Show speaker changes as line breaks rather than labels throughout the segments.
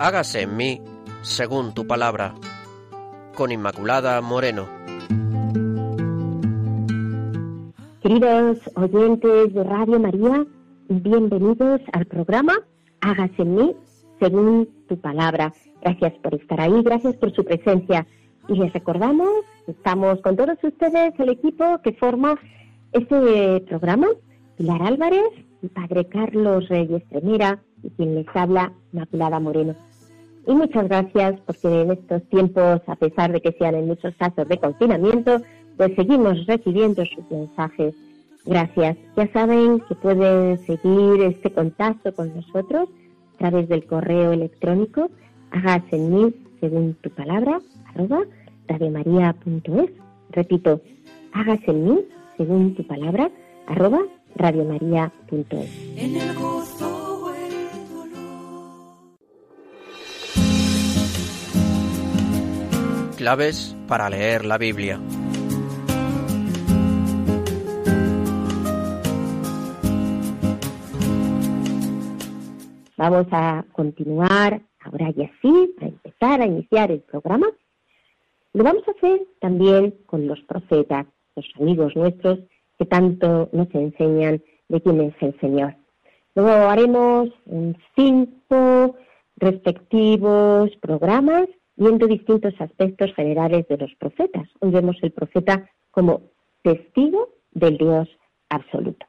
hágase en mí según tu palabra. Con Inmaculada Moreno.
Queridos oyentes de Radio María, bienvenidos al programa Hágase en mí según tu palabra. Gracias por estar ahí, gracias por su presencia. Y les recordamos, estamos con todos ustedes, el equipo que forma este programa, Pilar Álvarez, y Padre Carlos Reyes Tremera, y quien les habla, Inmaculada Moreno. Y muchas gracias porque en estos tiempos, a pesar de que sean en muchos casos de confinamiento, pues seguimos recibiendo sus mensajes. Gracias. Ya saben que pueden seguir este contacto con nosotros a través del correo electrónico hagas en mí según tu palabra arroba radiomaria.es. Repito, hagas en mí según tu palabra arroba radiomaria.es. En el
Claves para leer la Biblia.
Vamos a continuar ahora y así, a empezar a iniciar el programa. Lo vamos a hacer también con los profetas, los amigos nuestros que tanto nos enseñan de quién es el Señor. Luego haremos cinco respectivos programas viendo distintos aspectos generales de los profetas. Hoy vemos el profeta como testigo del Dios absoluto.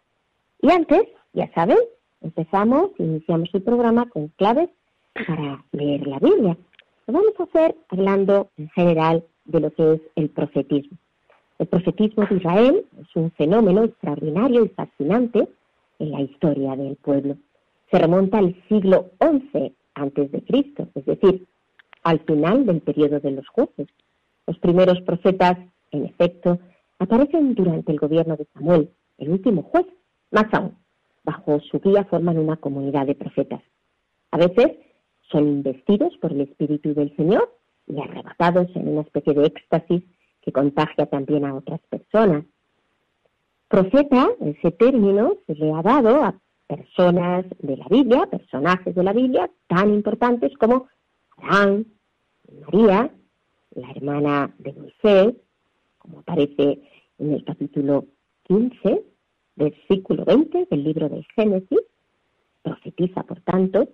Y antes, ya saben, empezamos, iniciamos el programa con claves para leer la Biblia. Lo vamos a hacer hablando en general de lo que es el profetismo. El profetismo de Israel es un fenómeno extraordinario y fascinante en la historia del pueblo. Se remonta al siglo XI antes de Cristo, es decir, al final del periodo de los jueces. Los primeros profetas, en efecto, aparecen durante el gobierno de Samuel, el último juez. Más aún, bajo su guía forman una comunidad de profetas. A veces son investidos por el Espíritu del Señor y arrebatados en una especie de éxtasis que contagia también a otras personas. Profeta, ese término se le ha dado a personas de la Biblia, personajes de la Biblia tan importantes como María, la hermana de Moisés, como aparece en el capítulo 15, versículo 20 del libro de Génesis, profetiza, por tanto,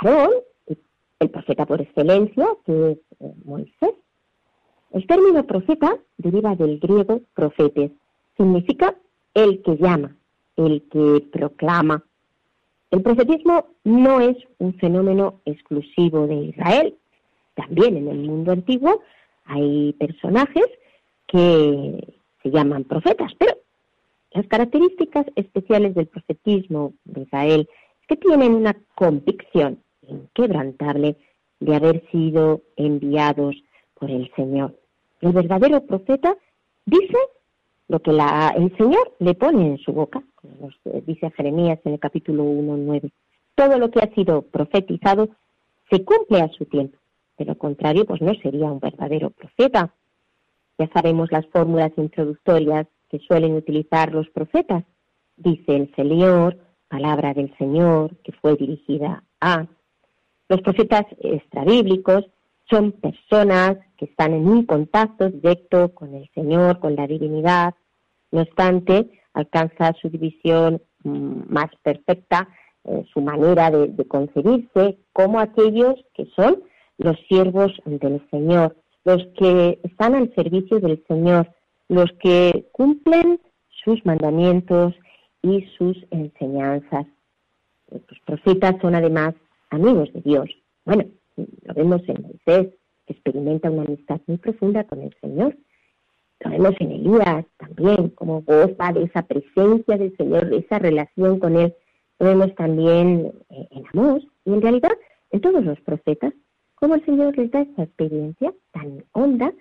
Aarón, el profeta por excelencia, que es eh, Moisés. El término profeta deriva del griego profetes, significa el que llama, el que proclama, el profetismo no es un fenómeno exclusivo de Israel. También en el mundo antiguo hay personajes que se llaman profetas, pero las características especiales del profetismo de Israel es que tienen una convicción inquebrantable de haber sido enviados por el Señor. El verdadero profeta dice lo que la, el Señor le pone en su boca, como nos dice Jeremías en el capítulo 1, 9. Todo lo que ha sido profetizado se cumple a su tiempo. De lo contrario, pues no sería un verdadero profeta. Ya sabemos las fórmulas introductorias que suelen utilizar los profetas. Dice el Señor, palabra del Señor, que fue dirigida a. Los profetas extrabíblicos son personas que están en un contacto directo con el Señor, con la divinidad. No obstante, alcanza su división mm, más perfecta, eh, su manera de, de concebirse, como aquellos que son los siervos del Señor, los que están al servicio del Señor, los que cumplen sus mandamientos y sus enseñanzas. Los profetas son además amigos de Dios. Bueno, lo vemos en Moisés, que experimenta una amistad muy profunda con el Señor. Lo vemos en Elías también, como goza de esa presencia del Señor, de esa relación con Él. Lo vemos también eh, en Amós y en realidad en todos los profetas, como el Señor les da esa experiencia tan honda,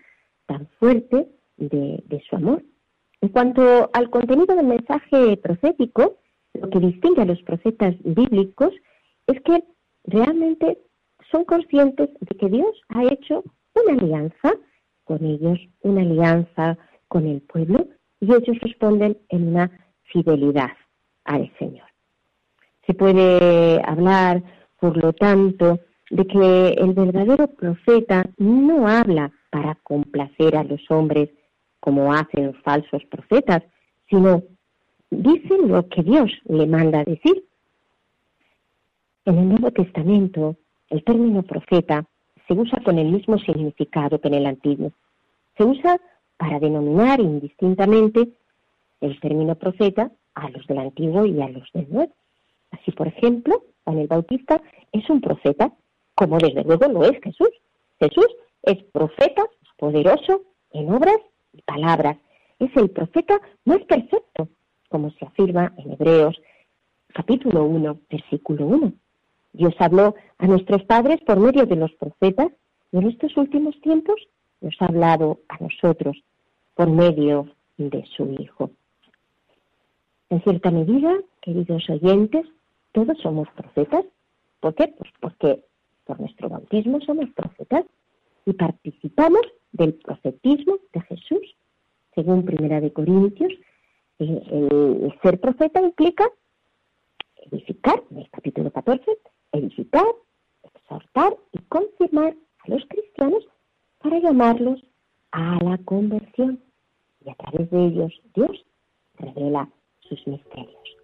tan fuerte de, de su amor. En cuanto al contenido del mensaje profético, lo que distingue a los profetas bíblicos es que realmente son conscientes de que Dios ha hecho una alianza con ellos, una alianza con el pueblo, y ellos responden en una fidelidad al Señor. Se puede hablar, por lo tanto, de que el verdadero profeta no habla para complacer a los hombres como hacen los falsos profetas, sino dice lo que Dios le manda decir. En el Nuevo Testamento, el término profeta se usa con el mismo significado que en el Antiguo. Se usa para denominar indistintamente el término profeta a los del Antiguo y a los del Nuevo. Así, por ejemplo, Juan el Bautista es un profeta, como desde luego lo es Jesús. Jesús es profeta poderoso en obras y palabras. Es el profeta más perfecto, como se afirma en Hebreos capítulo 1, versículo 1. Dios habló a nuestros padres por medio de los profetas y en estos últimos tiempos nos ha hablado a nosotros por medio de su Hijo. En cierta medida, queridos oyentes, todos somos profetas. ¿Por qué? Pues porque por nuestro bautismo somos profetas y participamos del profetismo de Jesús. Según Primera de Corintios, eh, el ser profeta implica edificar, en el capítulo 14, edificar, exhortar y confirmar a los cristianos para llamarlos a la conversión. Y a través de ellos Dios revela sus misterios.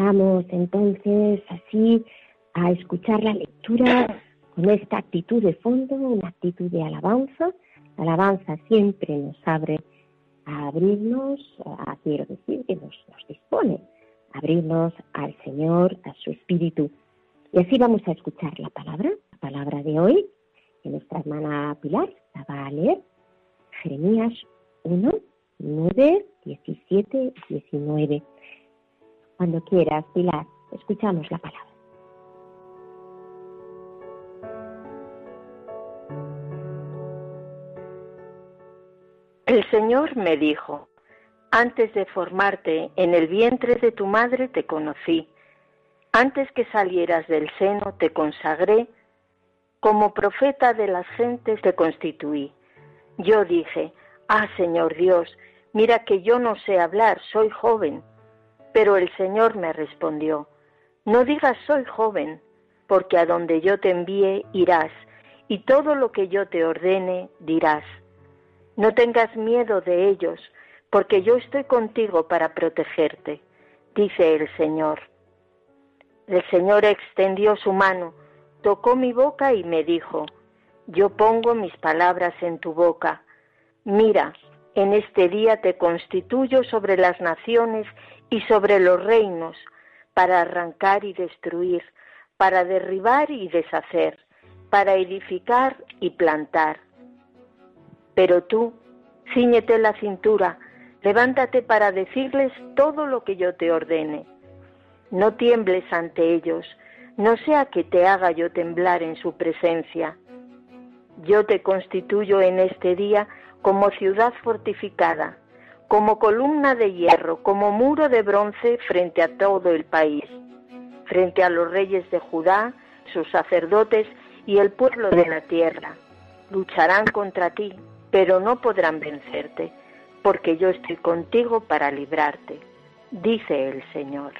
Empezamos entonces así a escuchar la lectura con esta actitud de fondo, una actitud de alabanza. La alabanza siempre nos abre a abrirnos, a, quiero decir, que nos, nos dispone a abrirnos al Señor, a su Espíritu. Y así vamos a escuchar la palabra, la palabra de hoy, que nuestra hermana Pilar la va a leer. Jeremías 1, 9, 17, 19. Cuando quieras, Pilar, escuchamos la palabra.
El Señor me dijo, antes de formarte en el vientre de tu madre te conocí, antes que salieras del seno te consagré, como profeta de las gentes te constituí. Yo dije, ah Señor Dios, mira que yo no sé hablar, soy joven. Pero el Señor me respondió, no digas soy joven, porque a donde yo te envíe irás, y todo lo que yo te ordene dirás. No tengas miedo de ellos, porque yo estoy contigo para protegerte, dice el Señor. El Señor extendió su mano, tocó mi boca y me dijo, yo pongo mis palabras en tu boca. Mira, en este día te constituyo sobre las naciones y sobre los reinos, para arrancar y destruir, para derribar y deshacer, para edificar y plantar. Pero tú, ciñete la cintura, levántate para decirles todo lo que yo te ordene. No tiembles ante ellos, no sea que te haga yo temblar en su presencia. Yo te constituyo en este día como ciudad fortificada, como columna de hierro, como muro de bronce frente a todo el país, frente a los reyes de Judá, sus sacerdotes y el pueblo de la tierra. Lucharán contra ti, pero no podrán vencerte, porque yo estoy contigo para librarte, dice el Señor.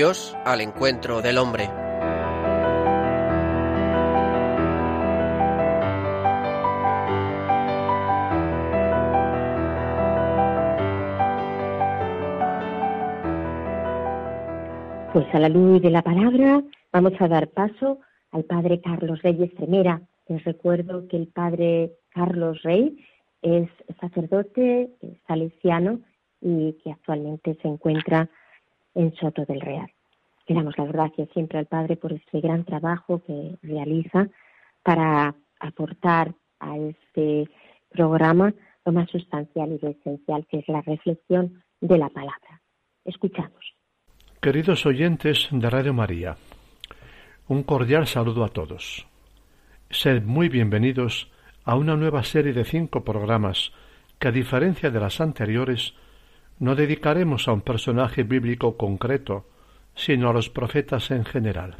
Dios al encuentro del hombre.
Pues a la luz de la palabra vamos a dar paso al padre Carlos Reyes Tremera. Les recuerdo que el padre Carlos Rey es sacerdote salesiano y que actualmente se encuentra en Soto del Real. Le damos las gracias siempre al Padre por este gran trabajo que realiza para aportar a este programa lo más sustancial y lo esencial, que es la reflexión de la palabra. Escuchamos.
Queridos oyentes de Radio María, un cordial saludo a todos. Sed muy bienvenidos a una nueva serie de cinco programas que, a diferencia de las anteriores, no dedicaremos a un personaje bíblico concreto, sino a los profetas en general.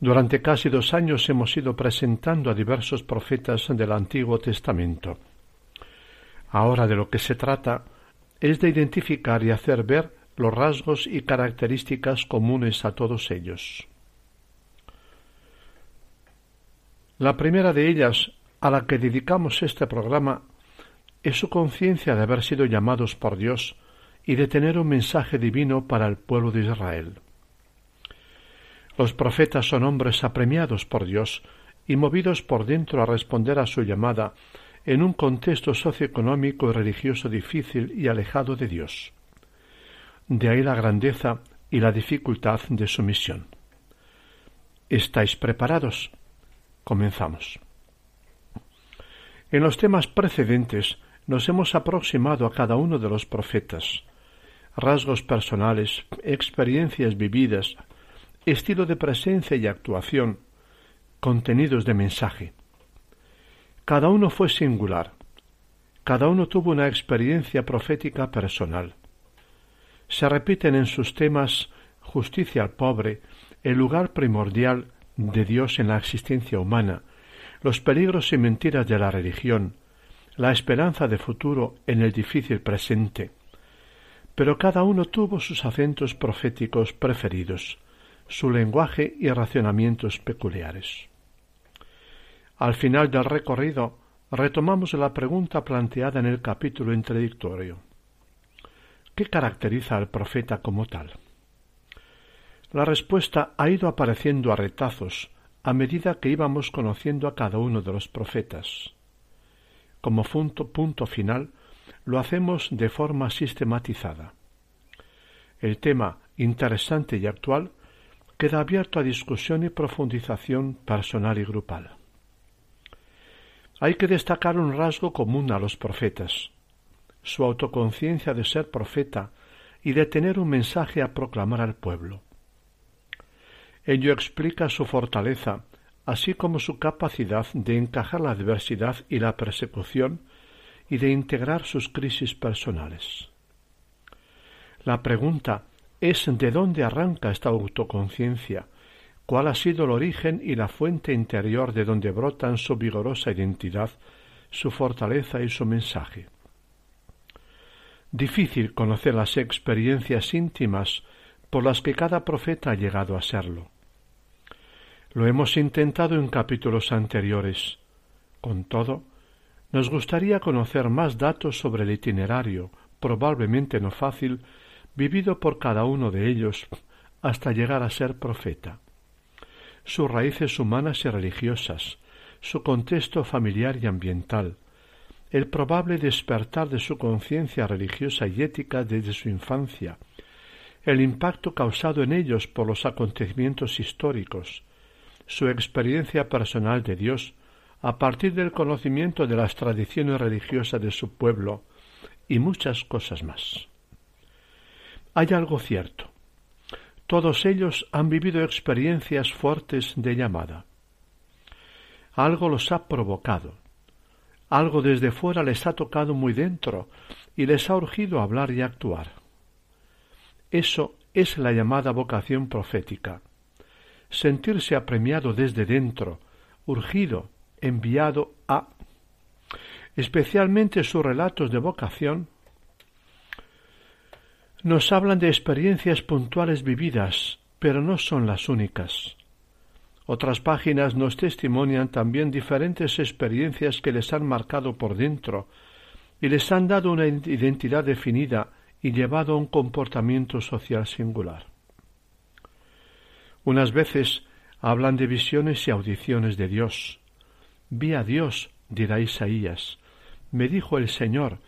Durante casi dos años hemos ido presentando a diversos profetas del Antiguo Testamento. Ahora de lo que se trata es de identificar y hacer ver los rasgos y características comunes a todos ellos. La primera de ellas, a la que dedicamos este programa, es su conciencia de haber sido llamados por Dios y de tener un mensaje divino para el pueblo de Israel. Los profetas son hombres apremiados por Dios y movidos por dentro a responder a su llamada en un contexto socioeconómico y religioso difícil y alejado de Dios. De ahí la grandeza y la dificultad de su misión. ¿Estáis preparados? Comenzamos. En los temas precedentes nos hemos aproximado a cada uno de los profetas, rasgos personales, experiencias vividas, estilo de presencia y actuación, contenidos de mensaje. Cada uno fue singular, cada uno tuvo una experiencia profética personal. Se repiten en sus temas justicia al pobre, el lugar primordial de Dios en la existencia humana, los peligros y mentiras de la religión, la esperanza de futuro en el difícil presente. Pero cada uno tuvo sus acentos proféticos preferidos, su lenguaje y racionamientos peculiares. Al final del recorrido retomamos la pregunta planteada en el capítulo introductorio. ¿Qué caracteriza al profeta como tal? La respuesta ha ido apareciendo a retazos a medida que íbamos conociendo a cada uno de los profetas. Como punto, final, lo hacemos de forma sistematizada. El tema interesante y actual queda abierto a discusión y profundización personal y grupal. Hay que destacar un rasgo común a los profetas, su autoconciencia de ser profeta y de tener un mensaje a proclamar al pueblo. Ello explica su fortaleza, así como su capacidad de encajar la adversidad y la persecución y de integrar sus crisis personales. La pregunta es de dónde arranca esta autoconciencia, cuál ha sido el origen y la fuente interior de donde brotan su vigorosa identidad, su fortaleza y su mensaje. Difícil conocer las experiencias íntimas por las que cada profeta ha llegado a serlo. Lo hemos intentado en capítulos anteriores. Con todo, nos gustaría conocer más datos sobre el itinerario, probablemente no fácil, vivido por cada uno de ellos hasta llegar a ser profeta. Sus raíces humanas y religiosas, su contexto familiar y ambiental, el probable despertar de su conciencia religiosa y ética desde su infancia, el impacto causado en ellos por los acontecimientos históricos, su experiencia personal de Dios a partir del conocimiento de las tradiciones religiosas de su pueblo y muchas cosas más. Hay algo cierto. Todos ellos han vivido experiencias fuertes de llamada. Algo los ha provocado. Algo desde fuera les ha tocado muy dentro y les ha urgido hablar y actuar. Eso es la llamada vocación profética. Sentirse apremiado desde dentro, urgido, enviado a. Especialmente sus relatos de vocación nos hablan de experiencias puntuales vividas, pero no son las únicas. Otras páginas nos testimonian también diferentes experiencias que les han marcado por dentro y les han dado una identidad definida y llevado a un comportamiento social singular. Unas veces hablan de visiones y audiciones de Dios. Vi a Dios, dirá Isaías. Me dijo el Señor,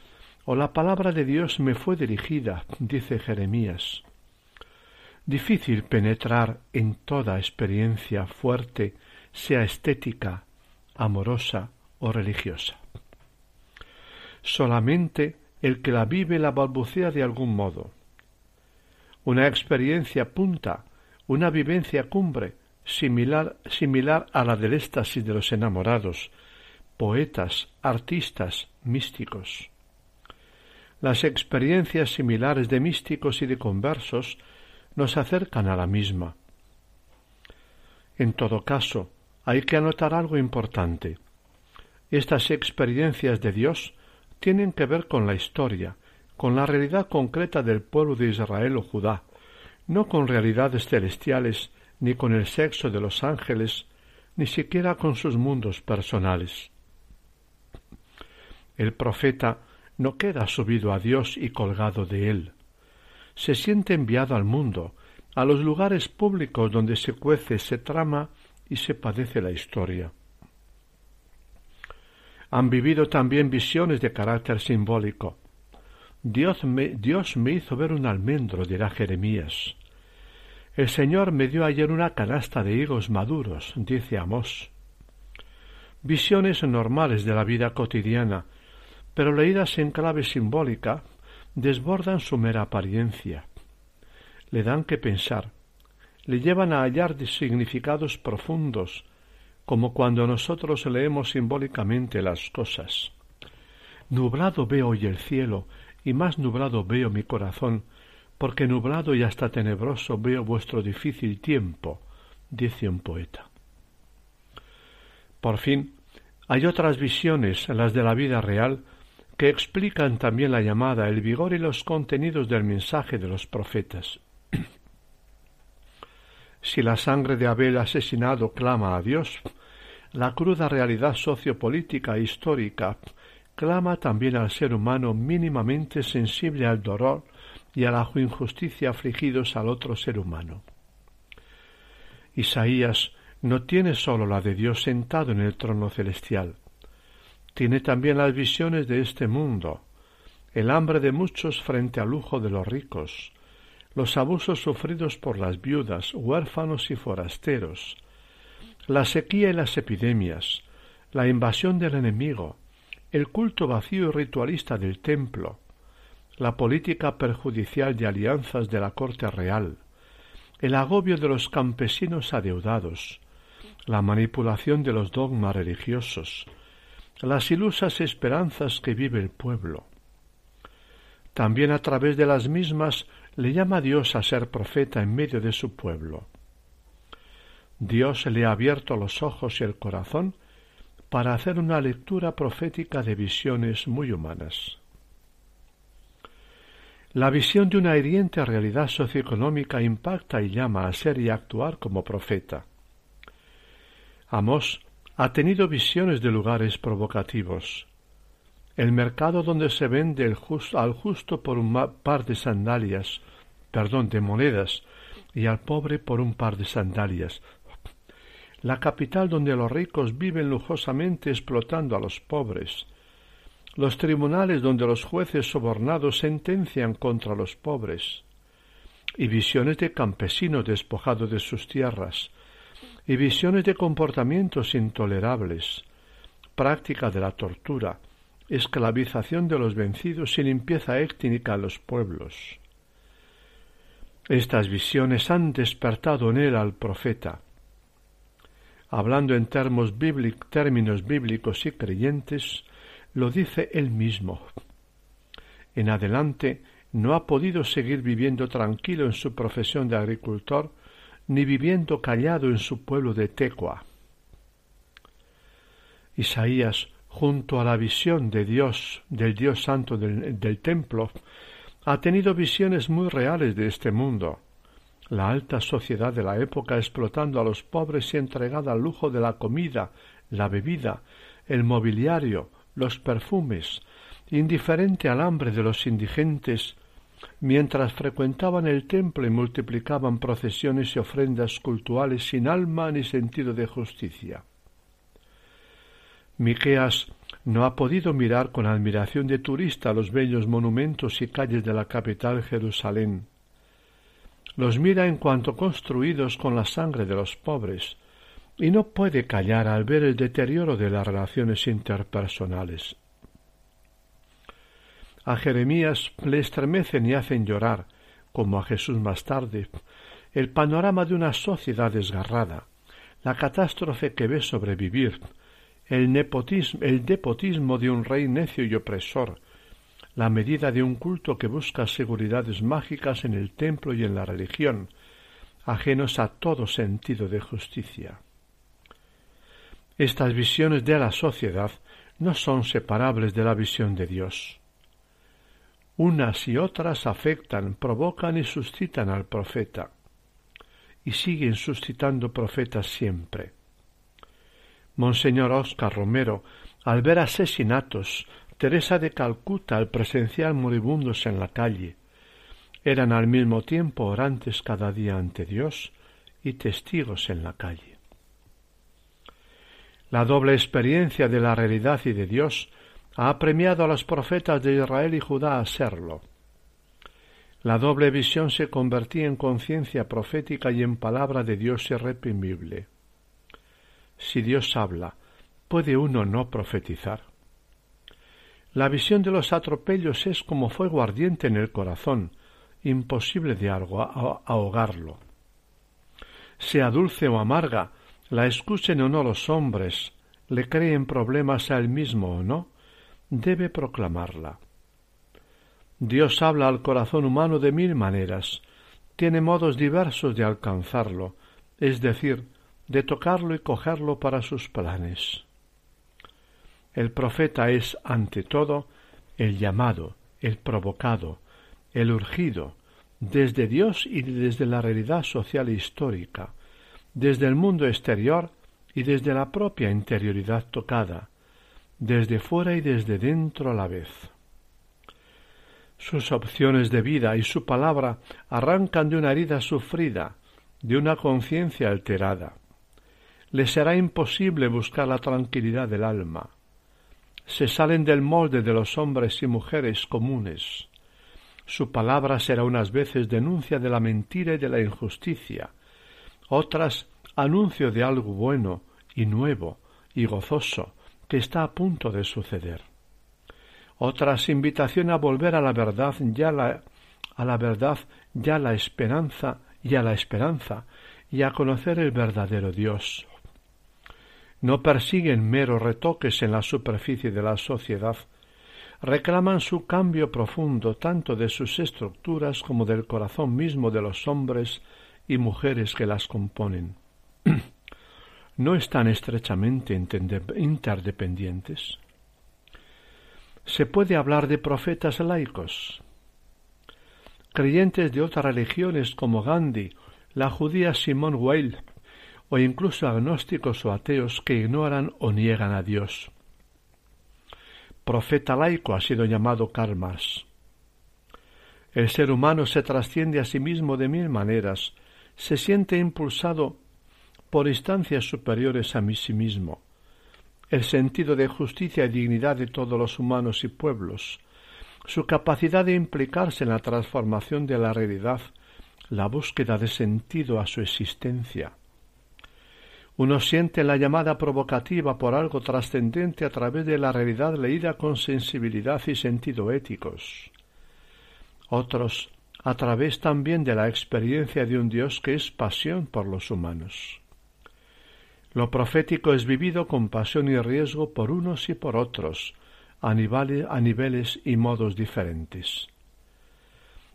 o la palabra de Dios me fue dirigida, dice Jeremías. Difícil penetrar en toda experiencia fuerte, sea estética, amorosa o religiosa. Solamente el que la vive la balbucea de algún modo. Una experiencia punta, una vivencia cumbre, similar, similar a la del éxtasis de los enamorados, poetas, artistas, místicos. Las experiencias similares de místicos y de conversos nos acercan a la misma. En todo caso, hay que anotar algo importante. Estas experiencias de Dios tienen que ver con la historia, con la realidad concreta del pueblo de Israel o Judá, no con realidades celestiales, ni con el sexo de los ángeles, ni siquiera con sus mundos personales. El profeta no queda subido a Dios y colgado de él. Se siente enviado al mundo, a los lugares públicos donde se cuece, se trama y se padece la historia. Han vivido también visiones de carácter simbólico. Dios me, Dios me hizo ver un almendro, dirá Jeremías. El Señor me dio ayer una canasta de higos maduros, dice Amós. Visiones normales de la vida cotidiana, pero leídas en clave simbólica, desbordan su mera apariencia. Le dan que pensar, le llevan a hallar significados profundos, como cuando nosotros leemos simbólicamente las cosas. Nublado veo hoy el cielo, y más nublado veo mi corazón, porque nublado y hasta tenebroso veo vuestro difícil tiempo, dice un poeta. Por fin, hay otras visiones, las de la vida real, que explican también la llamada, el vigor y los contenidos del mensaje de los profetas. si la sangre de Abel asesinado clama a Dios, la cruda realidad sociopolítica e histórica clama también al ser humano mínimamente sensible al dolor y a la injusticia afligidos al otro ser humano. Isaías no tiene sólo la de Dios sentado en el trono celestial, tiene también las visiones de este mundo, el hambre de muchos frente al lujo de los ricos, los abusos sufridos por las viudas, huérfanos y forasteros, la sequía y las epidemias, la invasión del enemigo, el culto vacío y ritualista del templo, la política perjudicial de alianzas de la corte real, el agobio de los campesinos adeudados, la manipulación de los dogmas religiosos, las ilusas esperanzas que vive el pueblo. También a través de las mismas le llama Dios a ser profeta en medio de su pueblo. Dios le ha abierto los ojos y el corazón para hacer una lectura profética de visiones muy humanas. La visión de una hiriente realidad socioeconómica impacta y llama a ser y actuar como profeta. Amós ha tenido visiones de lugares provocativos. El mercado donde se vende al justo por un par de sandalias, perdón, de monedas, y al pobre por un par de sandalias. La capital donde los ricos viven lujosamente explotando a los pobres. Los tribunales donde los jueces sobornados sentencian contra los pobres. Y visiones de campesinos despojados de sus tierras, y visiones de comportamientos intolerables, práctica de la tortura, esclavización de los vencidos y limpieza étnica a los pueblos. Estas visiones han despertado en él al profeta. Hablando en términos, términos bíblicos y creyentes, lo dice él mismo. En adelante no ha podido seguir viviendo tranquilo en su profesión de agricultor ni viviendo callado en su pueblo de Tecoa. Isaías, junto a la visión de Dios, del Dios Santo del templo, ha tenido visiones muy reales de este mundo. La alta sociedad de la época explotando a los pobres y entregada al lujo de la comida, la bebida, el mobiliario, los perfumes, indiferente al hambre de los indigentes mientras frecuentaban el templo y multiplicaban procesiones y ofrendas cultuales sin alma ni sentido de justicia. Miqueas no ha podido mirar con admiración de turista los bellos monumentos y calles de la capital Jerusalén. Los mira en cuanto construidos con la sangre de los pobres, y no puede callar al ver el deterioro de las relaciones interpersonales. A Jeremías le estremecen y hacen llorar, como a Jesús más tarde, el panorama de una sociedad desgarrada, la catástrofe que ve sobrevivir, el nepotismo, el depotismo de un rey necio y opresor, la medida de un culto que busca seguridades mágicas en el templo y en la religión, ajenos a todo sentido de justicia. Estas visiones de la sociedad no son separables de la visión de Dios. Unas y otras afectan, provocan y suscitan al profeta, y siguen suscitando profetas siempre. Monseñor Oscar Romero, al ver asesinatos, Teresa de Calcuta al presenciar moribundos en la calle, eran al mismo tiempo orantes cada día ante Dios y testigos en la calle. La doble experiencia de la realidad y de Dios ha premiado a los profetas de Israel y Judá a serlo. La doble visión se convertía en conciencia profética y en palabra de Dios irreprimible. Si Dios habla, ¿puede uno no profetizar? La visión de los atropellos es como fuego ardiente en el corazón, imposible de ahogarlo. Sea dulce o amarga, la escuchen o no los hombres, le creen problemas a él mismo o no, debe proclamarla. Dios habla al corazón humano de mil maneras, tiene modos diversos de alcanzarlo, es decir, de tocarlo y cogerlo para sus planes. El profeta es, ante todo, el llamado, el provocado, el urgido, desde Dios y desde la realidad social e histórica, desde el mundo exterior y desde la propia interioridad tocada, desde fuera y desde dentro a la vez. Sus opciones de vida y su palabra arrancan de una herida sufrida, de una conciencia alterada les será imposible buscar la tranquilidad del alma. Se salen del molde de los hombres y mujeres comunes. Su palabra será unas veces denuncia de la mentira y de la injusticia, otras anuncio de algo bueno y nuevo y gozoso que está a punto de suceder. Otras invitación a volver a la verdad ya la, a la verdad ya la esperanza y a la esperanza y a conocer el verdadero Dios, no persiguen meros retoques en la superficie de la sociedad, reclaman su cambio profundo tanto de sus estructuras como del corazón mismo de los hombres y mujeres que las componen. ¿No están estrechamente interdependientes? ¿Se puede hablar de profetas laicos? Creyentes de otras religiones como Gandhi, la judía Simone Weil, o incluso agnósticos o ateos que ignoran o niegan a Dios. Profeta laico ha sido llamado Karl Marx. El ser humano se trasciende a sí mismo de mil maneras, se siente impulsado por instancias superiores a mí sí mismo. El sentido de justicia y dignidad de todos los humanos y pueblos, su capacidad de implicarse en la transformación de la realidad, la búsqueda de sentido a su existencia, uno siente la llamada provocativa por algo trascendente a través de la realidad leída con sensibilidad y sentido éticos. Otros a través también de la experiencia de un Dios que es pasión por los humanos. Lo profético es vivido con pasión y riesgo por unos y por otros, a niveles, a niveles y modos diferentes.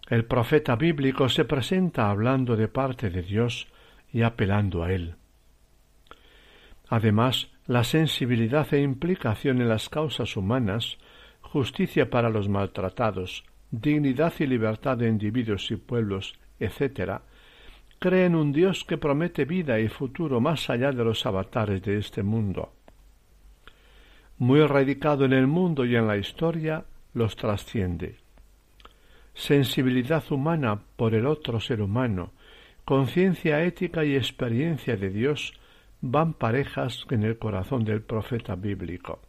El profeta bíblico se presenta hablando de parte de Dios y apelando a Él. Además, la sensibilidad e implicación en las causas humanas, justicia para los maltratados, dignidad y libertad de individuos y pueblos, etc., creen un Dios que promete vida y futuro más allá de los avatares de este mundo. Muy radicado en el mundo y en la historia, los trasciende. Sensibilidad humana por el otro ser humano, conciencia ética y experiencia de Dios van parejas en el corazón del profeta bíblico.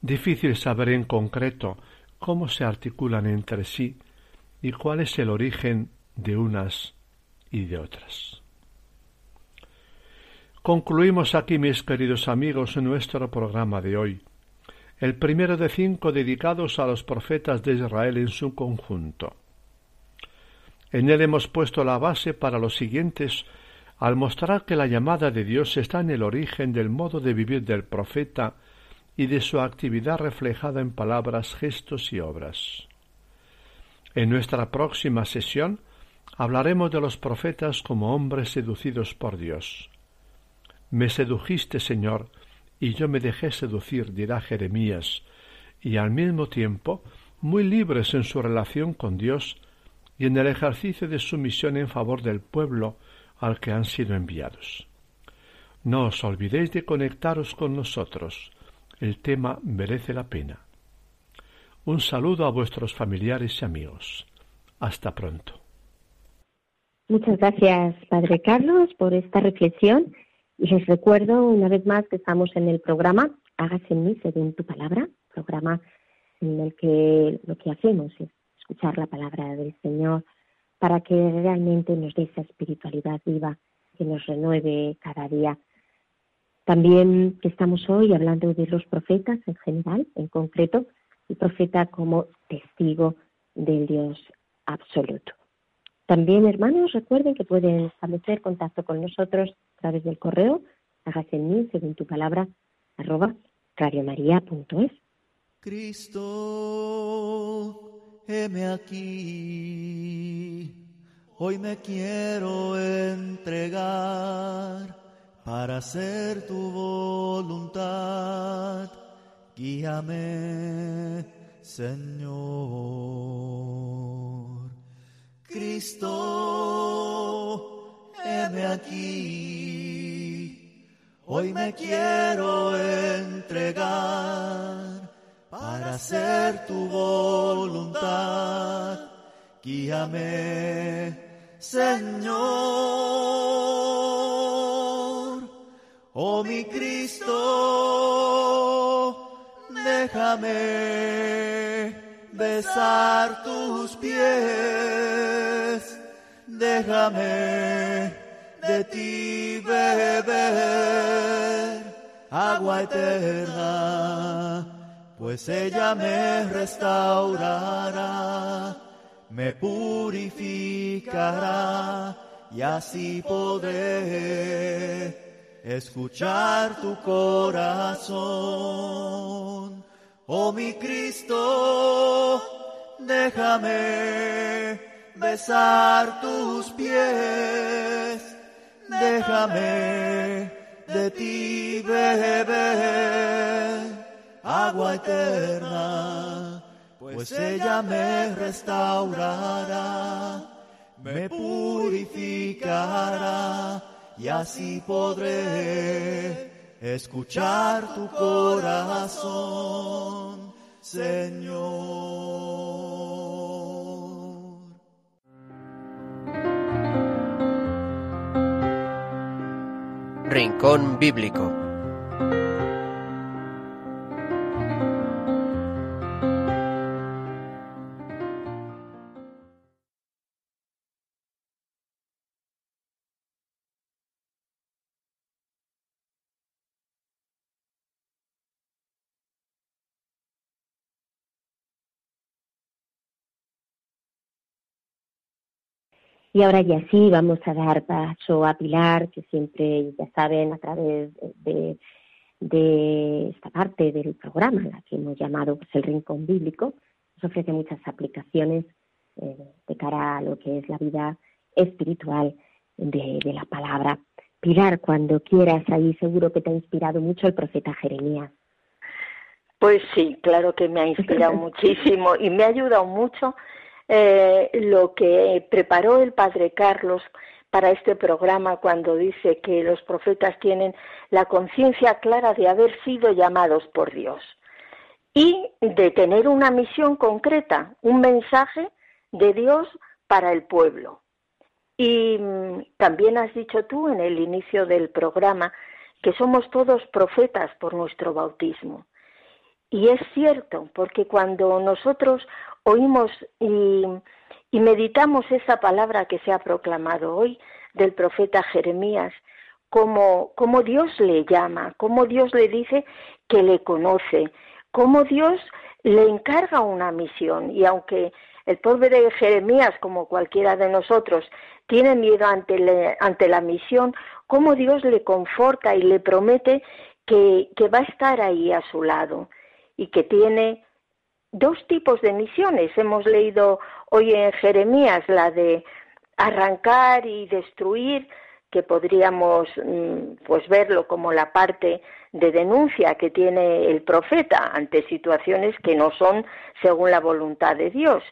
Difícil saber en concreto cómo se articulan entre sí y cuál es el origen de unas y de otras. Concluimos aquí, mis queridos amigos, nuestro programa de hoy, el primero de cinco dedicados a los profetas de Israel en su conjunto. En él hemos puesto la base para los siguientes al mostrar que la llamada de Dios está en el origen del modo de vivir del profeta y de su actividad reflejada en palabras, gestos y obras. En nuestra próxima sesión hablaremos de los profetas como hombres seducidos por Dios. Me sedujiste, Señor, y yo me dejé seducir, dirá Jeremías, y al mismo tiempo muy libres en su relación con Dios y en el ejercicio de su misión en favor del pueblo al que han sido enviados. No os olvidéis de conectaros con nosotros. El tema merece la pena. Un saludo a vuestros familiares y amigos. Hasta pronto.
Muchas gracias, Padre Carlos, por esta reflexión. Y les recuerdo una vez más que estamos en el programa Hágase en mí según tu palabra, programa en el que lo que hacemos es escuchar la palabra del Señor para que realmente nos dé esa espiritualidad viva que nos renueve cada día. También estamos hoy hablando de los profetas en general, en concreto, el profeta como testigo del Dios absoluto. También, hermanos, recuerden que pueden establecer contacto con nosotros a través del correo, hágase en mí, según tu palabra, arroba radiomaria.es.
Cristo heme aquí, hoy me quiero entregar para hacer tu voluntad. Guíame, Señor. Cristo, heme aquí, hoy me quiero entregar para hacer tu voluntad. Guíame, Señor. Oh mi Cristo, déjame besar tus pies, déjame de ti beber agua eterna pues ella me restaurará, me purificará y así podré escuchar tu corazón. Oh mi Cristo, déjame besar tus pies, déjame de ti beber agua eterna, pues ella me restaurará, me purificará y así podré escuchar tu corazón, Señor.
Rincón Bíblico
Y ahora ya sí vamos a dar paso a Pilar, que siempre, ya saben, a través de, esta parte del programa, la que hemos llamado pues, el Rincón Bíblico, nos ofrece muchas aplicaciones eh, de cara a lo que es la vida espiritual de, de la palabra. Pilar, cuando quieras, ahí seguro que te ha inspirado mucho el profeta Jeremías.
Pues sí, claro que me ha inspirado muchísimo y me ha ayudado mucho eh, lo que preparó el padre Carlos para este programa cuando dice que los profetas tienen la conciencia clara de haber sido llamados por Dios y de tener una misión concreta, un mensaje de Dios para el pueblo. Y mm, también has dicho tú en el inicio del programa que somos todos profetas por nuestro bautismo. Y es cierto, porque cuando nosotros oímos y, meditamos esa palabra que se ha proclamado hoy del profeta Jeremías, cómo, cómo Dios le llama, cómo Dios le dice que le conoce, cómo Dios le encarga una misión. Y aunque el pobre Jeremías, como cualquiera de nosotros, tiene miedo ante, ante la misión, cómo Dios le conforta y le promete que, que va a estar ahí a su lado y que tiene dos tipos de misiones. Hemos leído hoy en Jeremías la de arrancar y destruir, que podríamos mm, pues verlo como la parte de denuncia que tiene el profeta ante situaciones que no son según la voluntad de Dios,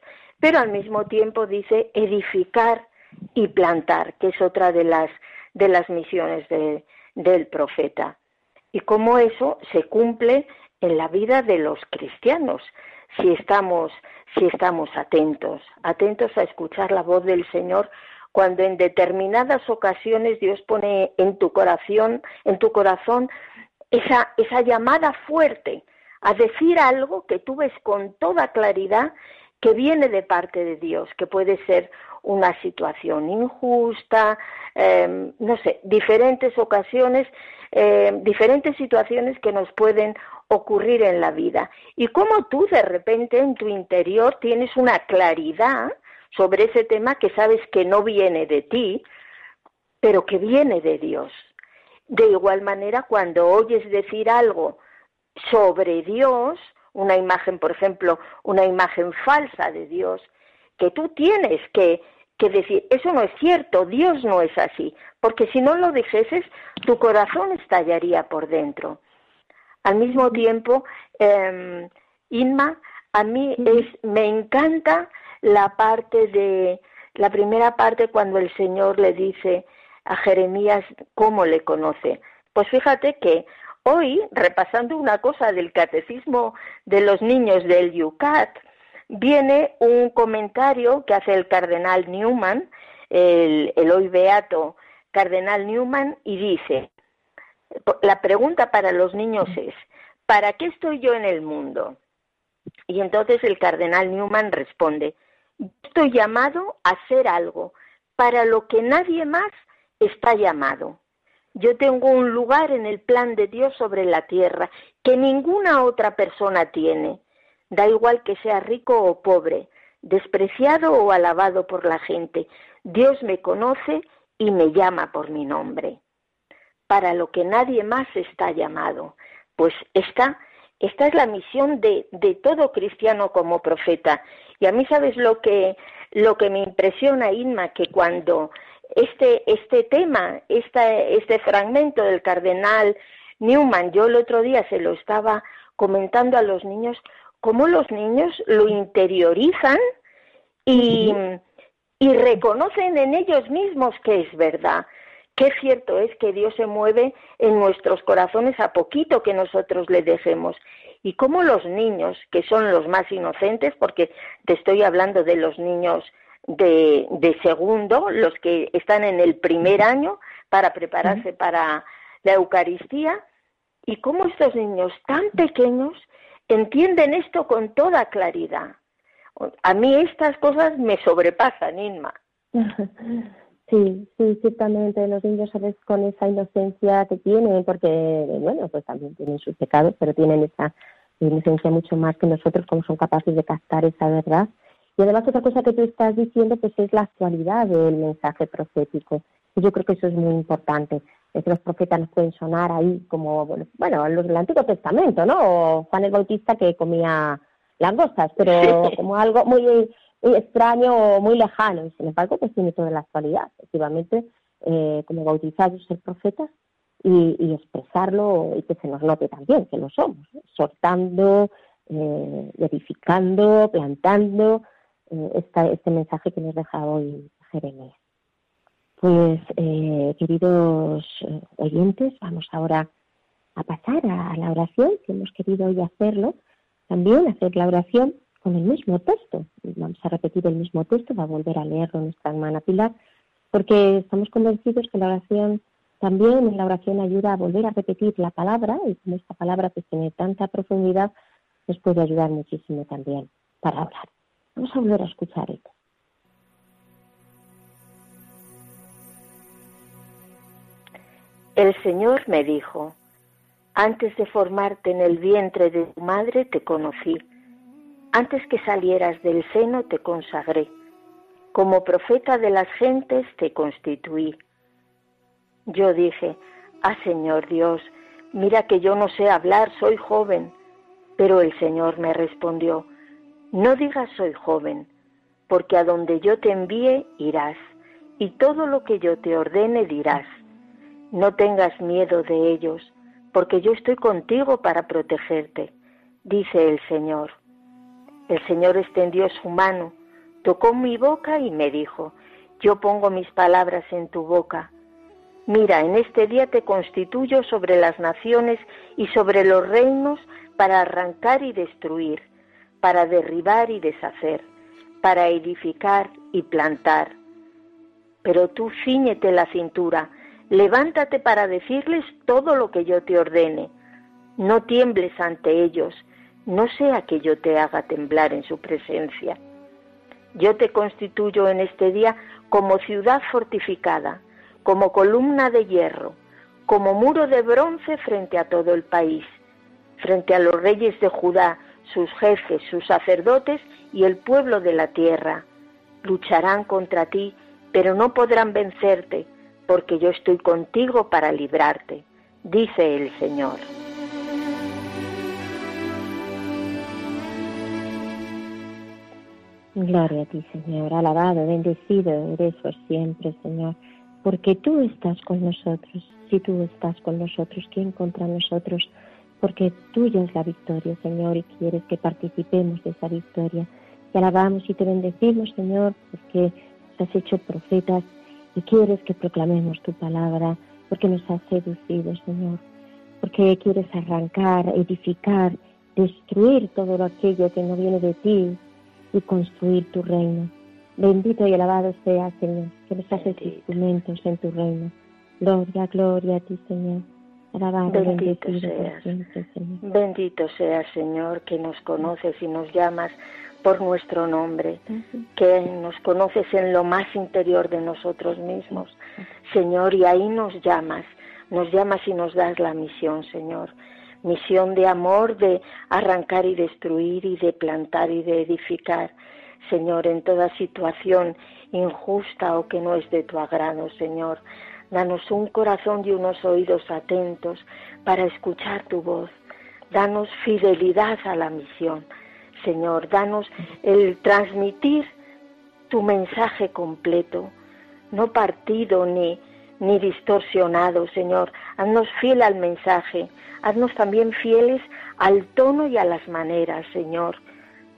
pero al mismo tiempo dice edificar y plantar, que es otra de las de las misiones del profeta. Y cómo eso se cumple en la vida de los cristianos, si estamos si estamos atentos, atentos a escuchar la voz del Señor cuando en determinadas ocasiones Dios pone en tu corazón, en tu corazón esa, esa llamada fuerte a decir algo que tú ves con toda claridad que viene de parte de Dios, que puede ser una situación injusta, em, no sé, diferentes ocasiones, em, diferentes situaciones que nos pueden ocurrir en la vida. Y como tú de repente en tu interior tienes una claridad sobre ese tema que sabes que no viene de ti, pero que viene de Dios. De igual manera, cuando oyes decir algo sobre Dios, una imagen, por ejemplo, una imagen falsa de Dios, que tú tienes que, que decir, eso no es cierto, Dios no es así, porque si no lo dijeses, tu corazón estallaría por dentro. Al mismo tiempo, eh, Inma, a mí es, me encanta la parte de, la primera parte cuando el Señor le dice a Jeremías cómo le conoce. Pues fíjate que hoy, repasando una cosa del catecismo de los niños del Yucat, viene un comentario que hace el cardenal Newman, el, el hoy beato cardenal Newman, y dice, la pregunta para los niños es, ¿para qué estoy yo en el mundo? Y entonces el cardenal Newman responde, estoy llamado a hacer algo para lo que nadie más está llamado. Yo tengo un lugar en el plan de Dios sobre la tierra que ninguna otra persona tiene. Da igual que sea rico o pobre, despreciado o alabado por la gente. Dios me conoce y me llama por mi nombre. Para lo que nadie más está llamado. Pues esta, esta es la misión de, de todo cristiano como profeta. Y a mí, ¿sabes lo que, lo que me impresiona, Inma? Que cuando este, este tema, este fragmento del cardenal Newman, yo el otro día se lo estaba comentando a los niños, cómo los niños lo interiorizan y, y reconocen en ellos mismos que es verdad. Qué cierto es que Dios se mueve en nuestros corazones a poquito que nosotros le dejemos. Y cómo los niños, que son los más inocentes, porque te estoy hablando de los niños de, de segundo, los que están en el primer año para prepararse para la Eucaristía, y cómo estos niños tan pequeños entienden esto con toda claridad. A mí estas cosas me sobrepasan, Inma.
Sí, sí, ciertamente los niños veces con esa inocencia que tienen, porque, bueno, pues también tienen sus pecados, pero tienen esa inocencia mucho más que nosotros, como son capaces de captar esa verdad. Y además otra cosa que tú estás diciendo, pues es la actualidad del mensaje profético. Y yo creo que eso es muy importante. Es que los profetas nos pueden sonar ahí como, bueno, los del Antiguo Testamento, ¿no? O Juan el Bautista que comía langostas, pero como algo muy extraño o muy lejano. Y sin embargo, pues tiene toda la actualidad. Efectivamente, eh, como bautizados, ser profetas y, expresarlo y que se nos note también que lo somos, soltando, eh, edificando, plantando eh, este mensaje que nos deja hoy Jeremías. Pues, eh, queridos eh, oyentes, vamos ahora a pasar a la oración, que hemos querido hoy hacerlo, también hacer la oración con el mismo texto. Vamos a repetir el mismo texto, va a volver a leerlo nuestra hermana Pilar, porque estamos convencidos que la oración también la oración ayuda a volver a repetir la palabra y como esta palabra que tiene tanta profundidad nos puede ayudar muchísimo también para orar. Vamos a volver a escuchar esto.
El Señor me dijo, antes de formarte en el vientre de tu madre te conocí, antes que salieras del seno te consagré, como profeta de las gentes te constituí. Yo dije, ah Señor Dios, mira que yo no sé hablar, soy joven. Pero el Señor me respondió, no digas soy joven, porque a donde yo te envíe irás, y todo lo que yo te ordene dirás. No tengas miedo de ellos, porque yo estoy contigo para protegerte, dice el Señor. El Señor extendió su mano, tocó mi boca y me dijo, yo pongo mis palabras en tu boca. Mira, en este día te constituyo sobre las naciones y sobre los reinos para arrancar y destruir, para derribar y deshacer, para edificar y plantar. Pero tú ciñete la cintura, levántate para decirles todo lo que yo te ordene. No tiembles ante ellos, no sea que yo te haga temblar en su presencia. Yo te constituyo en este día como ciudad fortificada, como columna de hierro, como muro de bronce frente a todo el país, frente a los reyes de Judá, sus jefes, sus sacerdotes y el pueblo de la tierra. Lucharán contra ti, pero no podrán vencerte, porque yo estoy contigo para librarte, dice el Señor.
Gloria a ti, Señor. Alabado, bendecido eres por siempre, Señor. Porque tú estás con nosotros. Si tú estás con nosotros, ¿quién contra nosotros? Porque tuya es la victoria, Señor, y quieres que participemos de esa victoria. Te alabamos y te bendecimos, Señor, porque nos has hecho profetas y quieres que proclamemos tu palabra, porque nos has seducido, Señor, porque quieres arrancar, edificar, destruir todo aquello que no viene de ti y construir tu reino. Bendito y alabado sea, Señor, que nos haces instrumentos en tu reino. Gloria, gloria a ti, Señor. Alabado,
Bendito
bendecido por
seas.
siempre, Señor.
Bendito seas, Señor, que nos conoces y nos llamas por nuestro nombre, que nos conoces en lo más interior de nosotros mismos, Señor, y ahí nos llamas, nos llamas y nos das la misión, Señor. Misión de amor, de arrancar y destruir y de plantar y de edificar, Señor, en toda situación injusta o que no es de tu agrado, Señor. Danos un corazón y unos oídos atentos para escuchar tu voz. Danos fidelidad a la misión. Señor, danos el transmitir tu mensaje completo, no partido ni, ni distorsionado, Señor. Haznos fiel al mensaje, haznos también fieles al tono y a las maneras, Señor,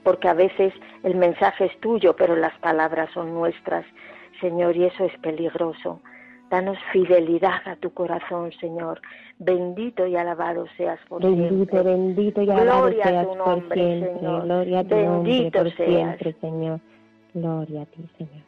porque a veces el mensaje es tuyo, pero las palabras son nuestras, Señor, y eso es peligroso. Danos fidelidad a tu corazón, Señor. Bendito y alabado seas por
Bendito,
siempre.
bendito y alabado
Gloria a
seas
tu
por
nombre,
siempre.
Señor.
Gloria a tu nombre
Bendito
por
seas.
siempre, Señor. Gloria a ti, Señor.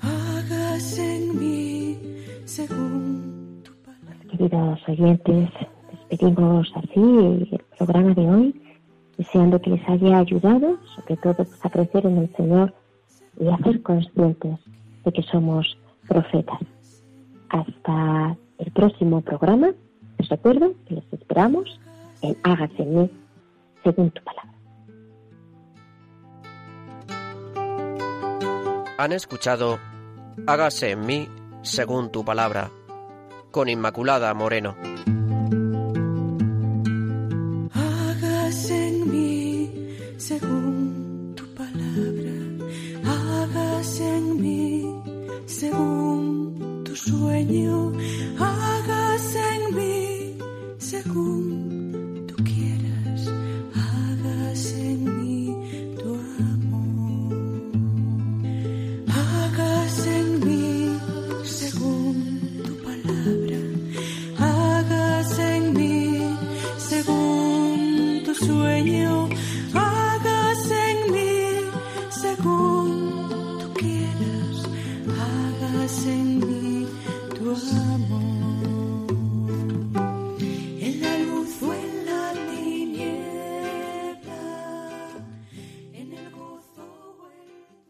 Hágase en mí según tu palabra.
Queridos oyentes, despedimos así el programa de hoy, deseando que les haya ayudado, sobre todo pues, a crecer en el Señor y a ser conscientes de que somos profetas. Hasta el próximo programa, les recuerdo que les esperamos en Hágase en mí según tu palabra.
Han escuchado Hágase en mí según tu palabra, con Inmaculada Moreno.
Tu